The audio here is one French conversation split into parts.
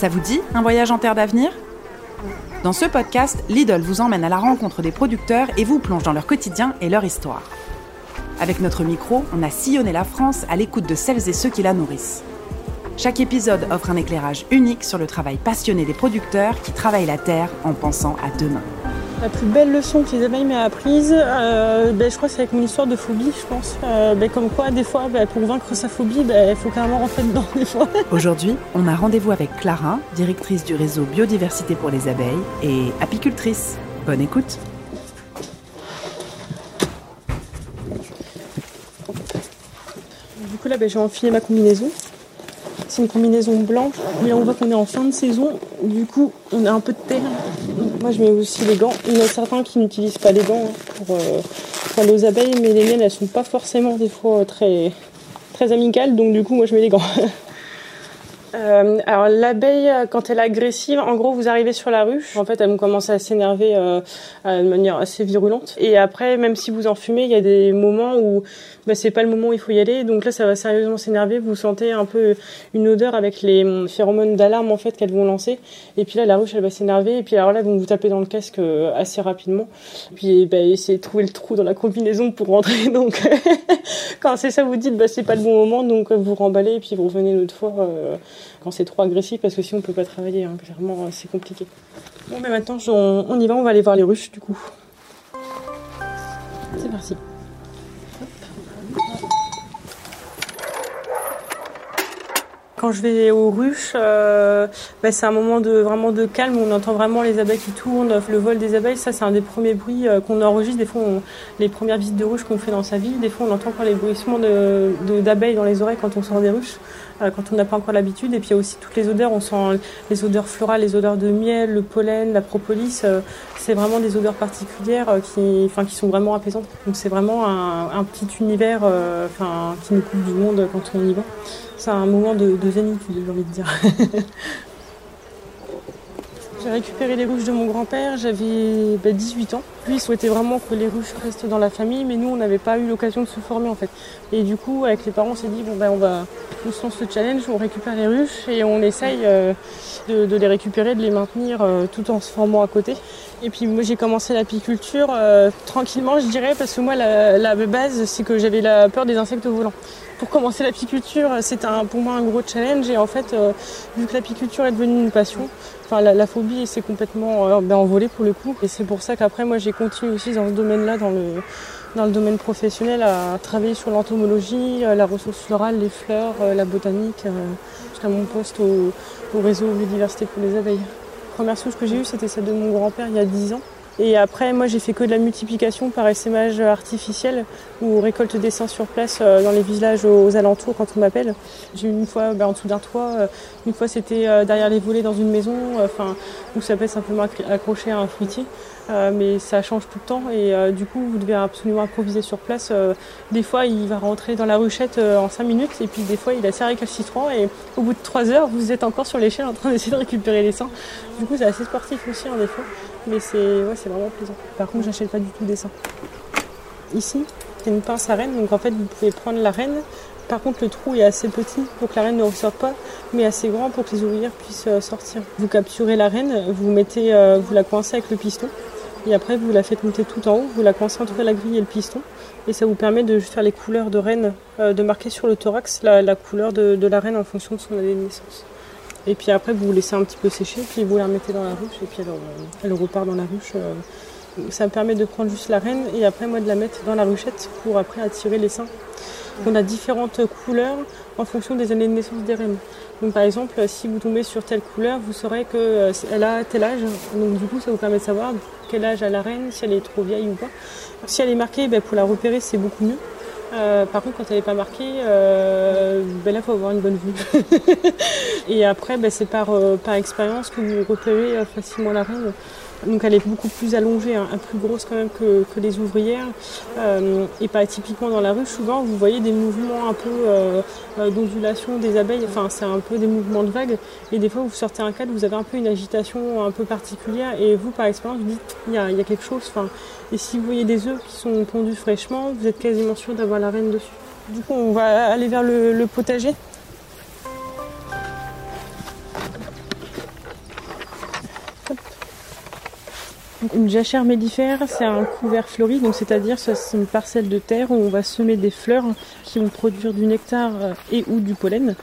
Ça vous dit un voyage en terre d'avenir? Dans ce podcast, Lidl vous emmène à la rencontre des producteurs et vous plonge dans leur quotidien et leur histoire. Avec notre micro, on a sillonné la France à l'écoute de celles et ceux qui la nourrissent. Chaque épisode offre un éclairage unique sur le travail passionné des producteurs qui travaillent la terre en pensant à demain. La plus belle leçon que les abeilles m'ont apprise, euh, ben, je crois que c'est avec mon histoire de phobie, je pense. Euh, ben, comme quoi, des fois, ben, pour vaincre sa phobie, il faut carrément rentrer dedans des fois. Aujourd'hui, on a rendez-vous avec Clara, directrice du réseau Biodiversité pour les abeilles et apicultrice. Bonne écoute Du coup là, j'ai enfilé ma combinaison. C'est une combinaison blanche, mais on voit qu'on est en fin de saison. Du coup, on a un peu de terre. Moi, je mets aussi les gants. Il y en a certains qui n'utilisent pas les gants pour, euh, pour aux abeilles, mais les miennes, elles sont pas forcément des fois très, très amicales. Donc, du coup, moi, je mets les gants. Euh, alors l'abeille, quand elle est agressive, en gros, vous arrivez sur la ruche. En fait, elle commence à s'énerver euh, de manière assez virulente. Et après, même si vous en fumez, il y a des moments où bah, c'est pas le moment où il faut y aller. Donc là, ça va sérieusement s'énerver. Vous sentez un peu une odeur avec les hum, phéromones d'alarme en fait qu'elles vont lancer. Et puis là, la ruche, elle va s'énerver. Et puis alors là, vont vous taper dans le casque euh, assez rapidement. Puis bah, essayez de trouver le trou dans la combinaison pour rentrer. Donc quand c'est ça, vous dites bah c'est pas le bon moment. Donc vous remballez et puis vous revenez une autre fois euh, quand c'est trop agressif parce que sinon on peut pas travailler. Hein. Clairement, c'est compliqué. Bon, mais maintenant on y va. On va aller voir les ruches du coup. C'est parti. Quand je vais aux ruches, euh, bah, c'est un moment de vraiment de calme où on entend vraiment les abeilles qui tournent, le vol des abeilles. Ça, c'est un des premiers bruits euh, qu'on enregistre. Des fois, les premières visites de ruches qu'on fait dans sa vie. Des fois, on entend encore les bruissements d'abeilles dans les oreilles quand on sort des ruches, quand on n'a pas encore l'habitude. Et puis, il y a aussi toutes les odeurs. On sent les odeurs florales, les odeurs de miel, le pollen, la propolis. c'est vraiment des odeurs particulières qui, enfin, qui sont vraiment apaisantes. Donc, c'est vraiment un, petit univers, enfin, qui nous coupe du monde quand on y va c'est un moment de, de zénitude, j'ai envie de dire. J'ai récupéré les ruches de mon grand-père, j'avais 18 bah, ans. Lui il souhaitait vraiment que les ruches restent dans la famille, mais nous on n'avait pas eu l'occasion de se former en fait. Et du coup avec les parents on s'est dit bon ben on va on se lance ce challenge, on récupère les ruches et on essaye euh, de, les récupérer, de les maintenir euh, tout en se formant à côté. Et puis moi j'ai commencé l'apiculture euh, tranquillement je dirais parce que moi la, la base c'est que j'avais la peur des insectes volants pour commencer l'apiculture, c'était pour moi un gros challenge. Et en fait, euh, vu que l'apiculture est devenue une passion, enfin la, phobie s'est complètement euh, ben, envolée pour le coup. Et c'est pour ça qu'après, moi, j'ai continué aussi dans ce domaine-là, dans le dans le domaine professionnel, à travailler sur l'entomologie, euh, la ressource florale, les fleurs, la botanique, jusqu'à mon poste au, au réseau biodiversité pour les abeilles. Première souche que j'ai eue, c'était celle de mon grand-père il y a 10 ans. Et après, moi, j'ai fait que de la multiplication par essaimage artificiel ou récolte d'essaims sur place euh, dans les villages aux, alentours quand on m'appelle. J'ai eu une fois ben, en dessous d'un toit, euh, une fois c'était euh, derrière les volets dans une maison, enfin, où ça peut simplement accrocher à un fruitier. Mais ça change tout le temps et du coup, vous devez absolument improviser sur place. des fois, il va rentrer dans la ruchette en 5 minutes et puis des fois, il a assez récalcitrant et au bout de 3 heures, vous êtes encore sur l'échelle en train d'essayer de récupérer les seins. Du coup, c'est assez sportif aussi en effet mais c'est ouais, vraiment plaisant. Par contre, j'achète pas du tout des seins. Ici, c'est une pince à reine, donc en fait, vous pouvez prendre la reine. Par contre, le trou est assez petit pour que la reine ne ressorte pas, mais assez grand pour que les ouvrières puissent euh, sortir. Vous capturez la reine, vous mettez, euh, vous la coincez avec le piston, et après vous la faites monter tout en haut, vous la coincez entre la grille et le piston, et ça vous permet de faire les couleurs de reine, euh, de marquer sur le thorax la, couleur de, la reine en fonction de son année de naissance. Et puis après, vous laissez un petit peu sécher, puis vous la remettez dans la ruche, et puis elle, repart dans la ruche. Euh. Ça me permet de prendre juste la reine, et après, moi, de la mettre dans la ruchette pour après attirer les seins. On a différentes couleurs en fonction des années de naissance des reines. Donc par exemple, si vous tombez sur telle couleur, vous saurez qu'elle euh, a tel âge. Donc du coup, ça vous permet de savoir quel âge a la reine, si elle est trop vieille ou pas. Si elle est marquée, ben, pour la repérer, c'est beaucoup mieux. Euh, par contre, quand elle n'est pas marquée, euh, ben là, faut avoir une bonne vue. et après, ben, c'est par, euh, par expérience que vous repérez euh, facilement la reine. Donc elle est beaucoup plus allongée, hein, plus grosse quand même que, que les ouvrières. Euh, et pas typiquement dans la rue, souvent vous voyez des mouvements un peu euh, euh, d'ondulation des abeilles, enfin c'est un peu des mouvements de vagues. Et des fois vous sortez un cadre, vous avez un peu une agitation un peu particulière et vous par expérience vous dites il y a, y a, quelque chose. Enfin, et si vous voyez des œufs qui sont pondus fraîchement, vous êtes quasiment sûr d'avoir la reine dessus. Du coup on va aller vers le, le potager. Une jachère mellifère, c'est un couvert fleuri, donc c'est-à-dire c'est une parcelle de terre où on va semer des fleurs qui vont produire du nectar et ou du pollen.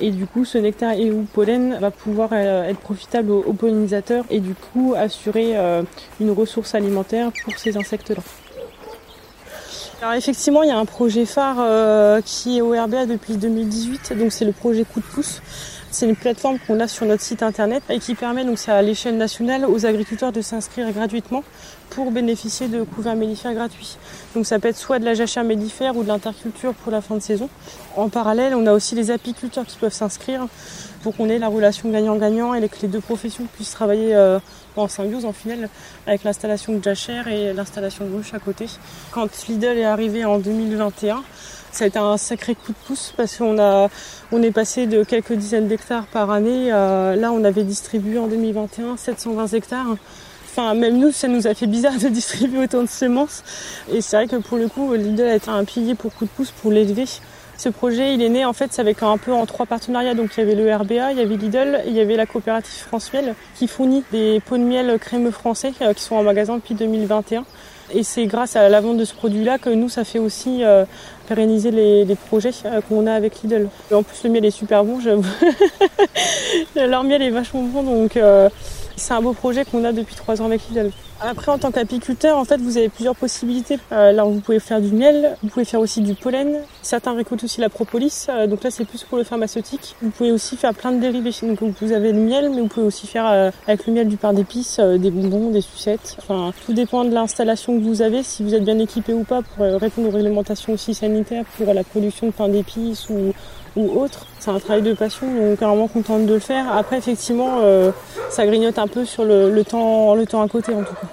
Et du coup, ce nectar et ou pollen va pouvoir euh, être profitable aux, pollinisateurs et du coup assurer euh, une ressource alimentaire pour ces insectes-là. Alors effectivement, il y a un projet phare euh, qui est au RBA depuis 2018, donc c'est le projet Coup de pouce. C'est une plateforme qu'on a sur notre site internet et qui permet donc à l'échelle nationale aux agriculteurs de s'inscrire gratuitement pour bénéficier de couverts mellifères gratuits. Donc ça peut être soit de la jachère mellifère ou de l'interculture pour la fin de saison. En parallèle, on a aussi les apiculteurs qui peuvent s'inscrire pour qu'on ait la relation gagnant-gagnant et que les deux professions puissent travailler euh, en symbiose en final avec l'installation de jachère et l'installation de à côté. Quand Lidl est arrivé en 2021, ça a été un sacré coup de pouce parce qu'on a, on est passé de quelques dizaines d'hectares par année. là, on avait distribué en 2021 720 hectares. Enfin, même nous, ça nous a fait bizarre de distribuer autant de semences. Et c'est vrai que pour le coup, Lidl a été un pilier pour coup de pouce pour l'élever. Ce projet, il est né en fait avec un peu en trois partenariats. Donc il y avait le RBA, il y avait Lidl, il y avait la coopérative France Miel qui fournit des pots de miel crémeux français euh, qui sont en magasin depuis 2021. Et c'est grâce à la vente de ce produit-là que nous, ça fait aussi euh, pérenniser les, projets euh, qu'on a avec Lidl. en plus, le miel est super bon, j'avoue. Leur miel est vachement bon, donc euh, c'est un beau projet qu'on a depuis trois ans avec Lidl. Après, en tant qu'apiculteur, en fait, vous avez plusieurs possibilités. Euh, là, vous pouvez faire du miel, vous pouvez faire aussi du pollen. Certains récoltent aussi la propolis, euh, donc là, c'est plus pour le pharmaceutique. Vous pouvez aussi faire plein de dérivés. Donc, vous avez le miel, mais vous pouvez aussi faire euh, avec le miel du pain d'épices, des bonbons, des sucettes. Enfin, tout dépend de l'installation que vous avez, si vous êtes bien équipé ou pas pour répondre aux réglementations aussi sanitaires pour la production de pain d'épices ou ou autre. C'est un travail de passion, donc vraiment contente de le faire. Après, effectivement, euh, ça grignote un peu sur le, temps, le temps à côté en tout cas.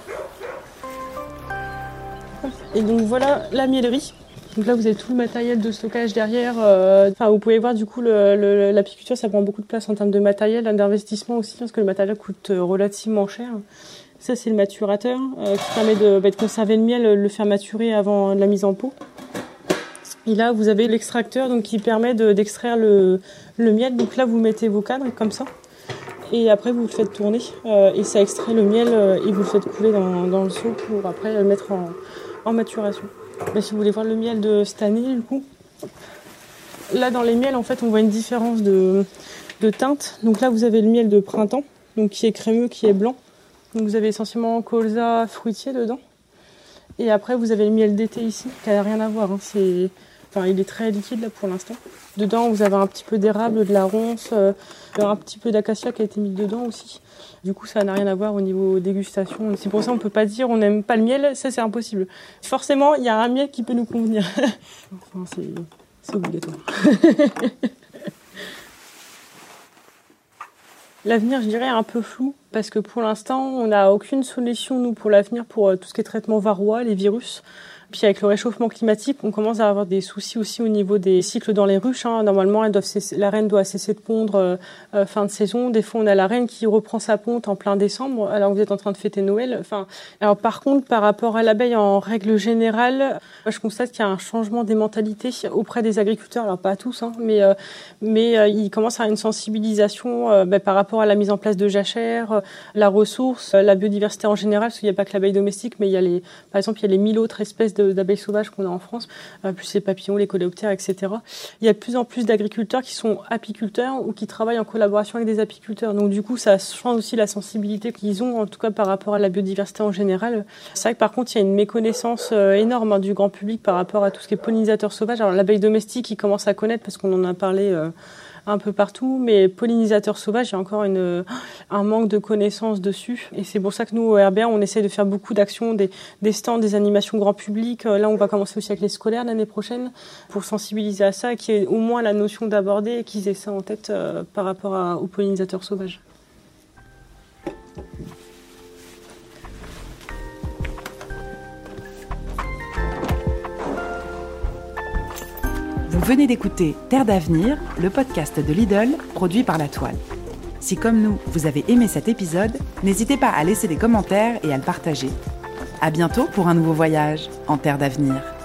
Et donc voilà la miellerie. Donc là, vous avez tout le matériel de stockage derrière. Euh, enfin, vous pouvez voir du coup l'apiculture, ça prend beaucoup de place en termes de matériel, d'investissement aussi, parce que le matériel coûte euh, relativement cher. Ça, c'est le maturateur qui permet de, bah, de, conserver le miel, le faire maturer avant la mise en pot. Et là, vous avez l'extracteur donc qui permet d'extraire le, miel. Donc là, vous mettez vos cadres comme ça. Et après, vous le faites tourner. Euh, et ça extrait le miel euh, et vous le faites couler dans, le seau pour après le mettre en, maturation. Mais si vous voulez voir le miel de cette année, du coup, là dans les miels, en fait, on voit une différence de, teinte. Donc là, vous avez le miel de printemps, donc qui est crémeux, qui est blanc. Donc vous avez essentiellement colza fruitier dedans. Et après, vous avez le miel d'été ici, qui n'a rien à voir. Hein. C'est il est très liquide là pour l'instant. Dedans, vous avez un petit peu d'érable, de la ronce, euh, un petit peu d'acacia qui a été mis dedans aussi. Du coup, ça n'a rien à voir au niveau dégustation. C'est pour ça qu'on peut pas dire on n'aime pas le miel, ça c'est impossible. Forcément, il y a un miel qui peut nous convenir. enfin, c'est obligatoire. L'avenir, je dirais, est un peu flou parce que pour l'instant, on n'a aucune solution, nous, pour l'avenir, pour euh, tout ce qui est traitement varroa, les virus. Puis avec le réchauffement climatique, on commence à avoir des soucis aussi au niveau des cycles dans les ruches. Hein. Normalement, la reine doit cesser de pondre euh, euh, fin de saison. Des fois, on a la reine qui reprend sa ponte en plein décembre, alors vous êtes en train de fêter Noël. Enfin, alors par contre, par rapport à l'abeille en règle générale, je constate qu'il y a un changement des mentalités auprès des agriculteurs. Alors pas tous, hein, mais euh, mais il commence à avoir une sensibilisation ben, par rapport à la mise en place de jachères, la ressource, la biodiversité en général, parce qu'il n'y a pas que l'abeille domestique, mais il y a les, par exemple, il y a les mille autres espèces d'abeilles sauvages qu'on a en France, euh, plus les papillons, les coléoptères, etc. Il y a de plus en plus d'agriculteurs qui sont apiculteurs ou qui travaillent en collaboration avec des apiculteurs. Donc du coup, ça change aussi la sensibilité qu'ils ont, en tout cas par rapport à la biodiversité en général. C'est vrai que par contre, il y a une méconnaissance euh, énorme hein, du grand public par rapport à tout ce qui est pollinisateur sauvage. Alors l'abeille domestique, ils commencent à connaître parce qu'on en a parlé euh, un peu partout, mais pollinisateurs sauvages, il y a encore un manque de connaissances dessus. Et c'est pour ça que nous, au RBA, on essaie de faire beaucoup d'actions, des, stands, des animations grand public. Euh, là, on va commencer aussi avec les scolaires l'année prochaine pour sensibiliser à ça, qui est au moins la notion d'aborder et qu'ils aient ça en tête euh, par rapport aux pollinisateurs sauvages. Venez d'écouter Terre d'avenir, le podcast de Lidl produit par La Toile. Si comme nous, vous avez aimé cet épisode, n'hésitez pas à laisser des commentaires et à le partager. À bientôt pour un nouveau voyage en Terre d'avenir.